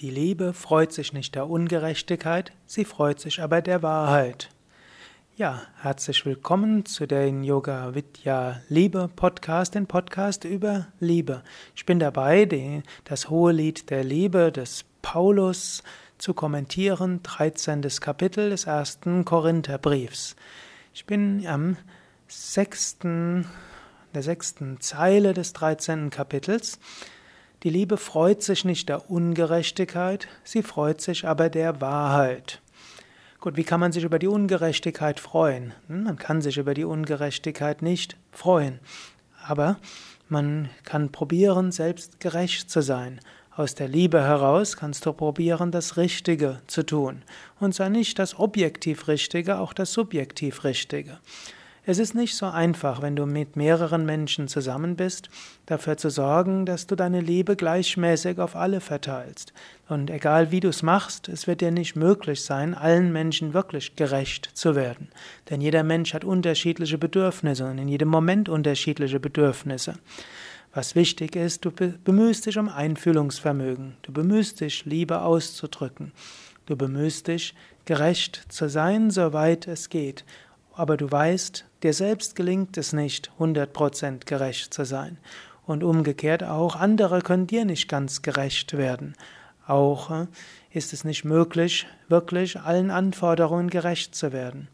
Die Liebe freut sich nicht der Ungerechtigkeit, sie freut sich aber der Wahrheit. Ja, herzlich willkommen zu den Yoga Vidya Liebe Podcast, den Podcast über Liebe. Ich bin dabei, das hohe Lied der Liebe des Paulus zu kommentieren, 13. Kapitel des ersten Korintherbriefs. Ich bin am sechsten, der sechsten Zeile des 13. Kapitels. Die Liebe freut sich nicht der Ungerechtigkeit, sie freut sich aber der Wahrheit. Gut, wie kann man sich über die Ungerechtigkeit freuen? Hm, man kann sich über die Ungerechtigkeit nicht freuen, aber man kann probieren, selbst gerecht zu sein. Aus der Liebe heraus kannst du probieren, das Richtige zu tun. Und zwar nicht das objektiv Richtige, auch das subjektiv Richtige. Es ist nicht so einfach, wenn du mit mehreren Menschen zusammen bist, dafür zu sorgen, dass du deine Liebe gleichmäßig auf alle verteilst. Und egal wie du es machst, es wird dir nicht möglich sein, allen Menschen wirklich gerecht zu werden. Denn jeder Mensch hat unterschiedliche Bedürfnisse und in jedem Moment unterschiedliche Bedürfnisse. Was wichtig ist, du bemühst dich um Einfühlungsvermögen, du bemühst dich, Liebe auszudrücken, du bemühst dich, gerecht zu sein, soweit es geht aber du weißt, dir selbst gelingt es nicht, 100% gerecht zu sein. Und umgekehrt auch, andere können dir nicht ganz gerecht werden. Auch äh, ist es nicht möglich, wirklich allen Anforderungen gerecht zu werden.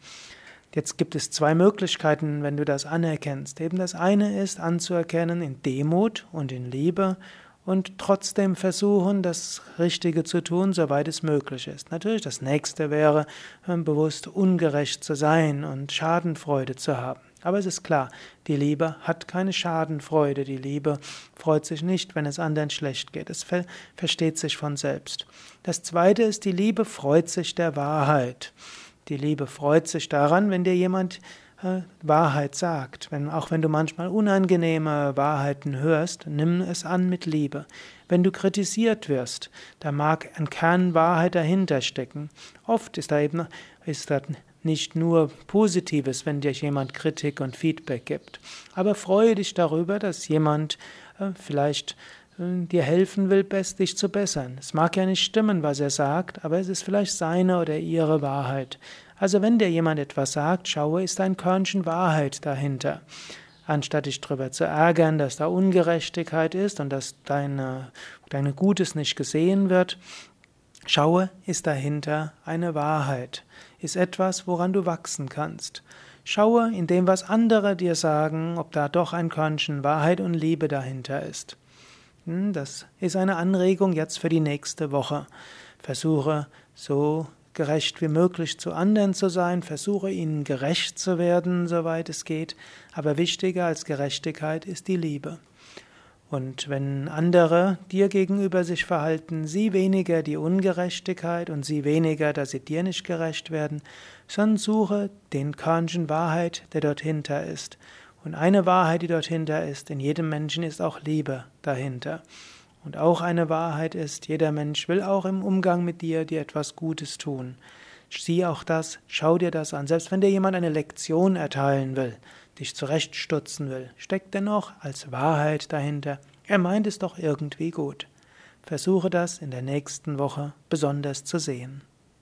Jetzt gibt es zwei Möglichkeiten, wenn du das anerkennst. Eben das eine ist anzuerkennen in Demut und in Liebe und trotzdem versuchen, das Richtige zu tun, soweit es möglich ist. Natürlich, das nächste wäre, ähm, bewusst ungerecht zu sein und Schadenfreude zu haben. Aber es ist klar, die Liebe hat keine Schadenfreude. Die Liebe freut sich nicht, wenn es anderen schlecht geht. Es ver versteht sich von selbst. Das zweite ist, die Liebe freut sich der Wahrheit. Die Liebe freut sich daran, wenn dir jemand Wahrheit sagt. Wenn, auch wenn du manchmal unangenehme Wahrheiten hörst, nimm es an mit Liebe. Wenn du kritisiert wirst, da mag ein Kern Wahrheit dahinter stecken. Oft ist da eben ist da nicht nur Positives, wenn dir jemand Kritik und Feedback gibt. Aber freue dich darüber, dass jemand äh, vielleicht dir helfen will, dich zu bessern. Es mag ja nicht stimmen, was er sagt, aber es ist vielleicht seine oder ihre Wahrheit. Also wenn dir jemand etwas sagt, schaue, ist ein Körnchen Wahrheit dahinter. Anstatt dich darüber zu ärgern, dass da Ungerechtigkeit ist und dass deine, deine Gutes nicht gesehen wird, schaue, ist dahinter eine Wahrheit, ist etwas, woran du wachsen kannst. Schaue in dem, was andere dir sagen, ob da doch ein Körnchen Wahrheit und Liebe dahinter ist. Hm, das ist eine Anregung jetzt für die nächste Woche. Versuche so gerecht wie möglich zu anderen zu sein, versuche ihnen gerecht zu werden, soweit es geht, aber wichtiger als Gerechtigkeit ist die Liebe. Und wenn andere dir gegenüber sich verhalten, sie weniger die Ungerechtigkeit und sie weniger, dass sie dir nicht gerecht werden, sondern suche den Körnchen Wahrheit, der dort hinter ist. Und eine Wahrheit, die dort hinter ist, in jedem Menschen ist auch Liebe dahinter. Und auch eine Wahrheit ist, jeder Mensch will auch im Umgang mit dir dir etwas Gutes tun. Sieh auch das, schau dir das an. Selbst wenn dir jemand eine Lektion erteilen will, dich zurechtstutzen will, steckt dennoch als Wahrheit dahinter. Er meint es doch irgendwie gut. Versuche das in der nächsten Woche besonders zu sehen.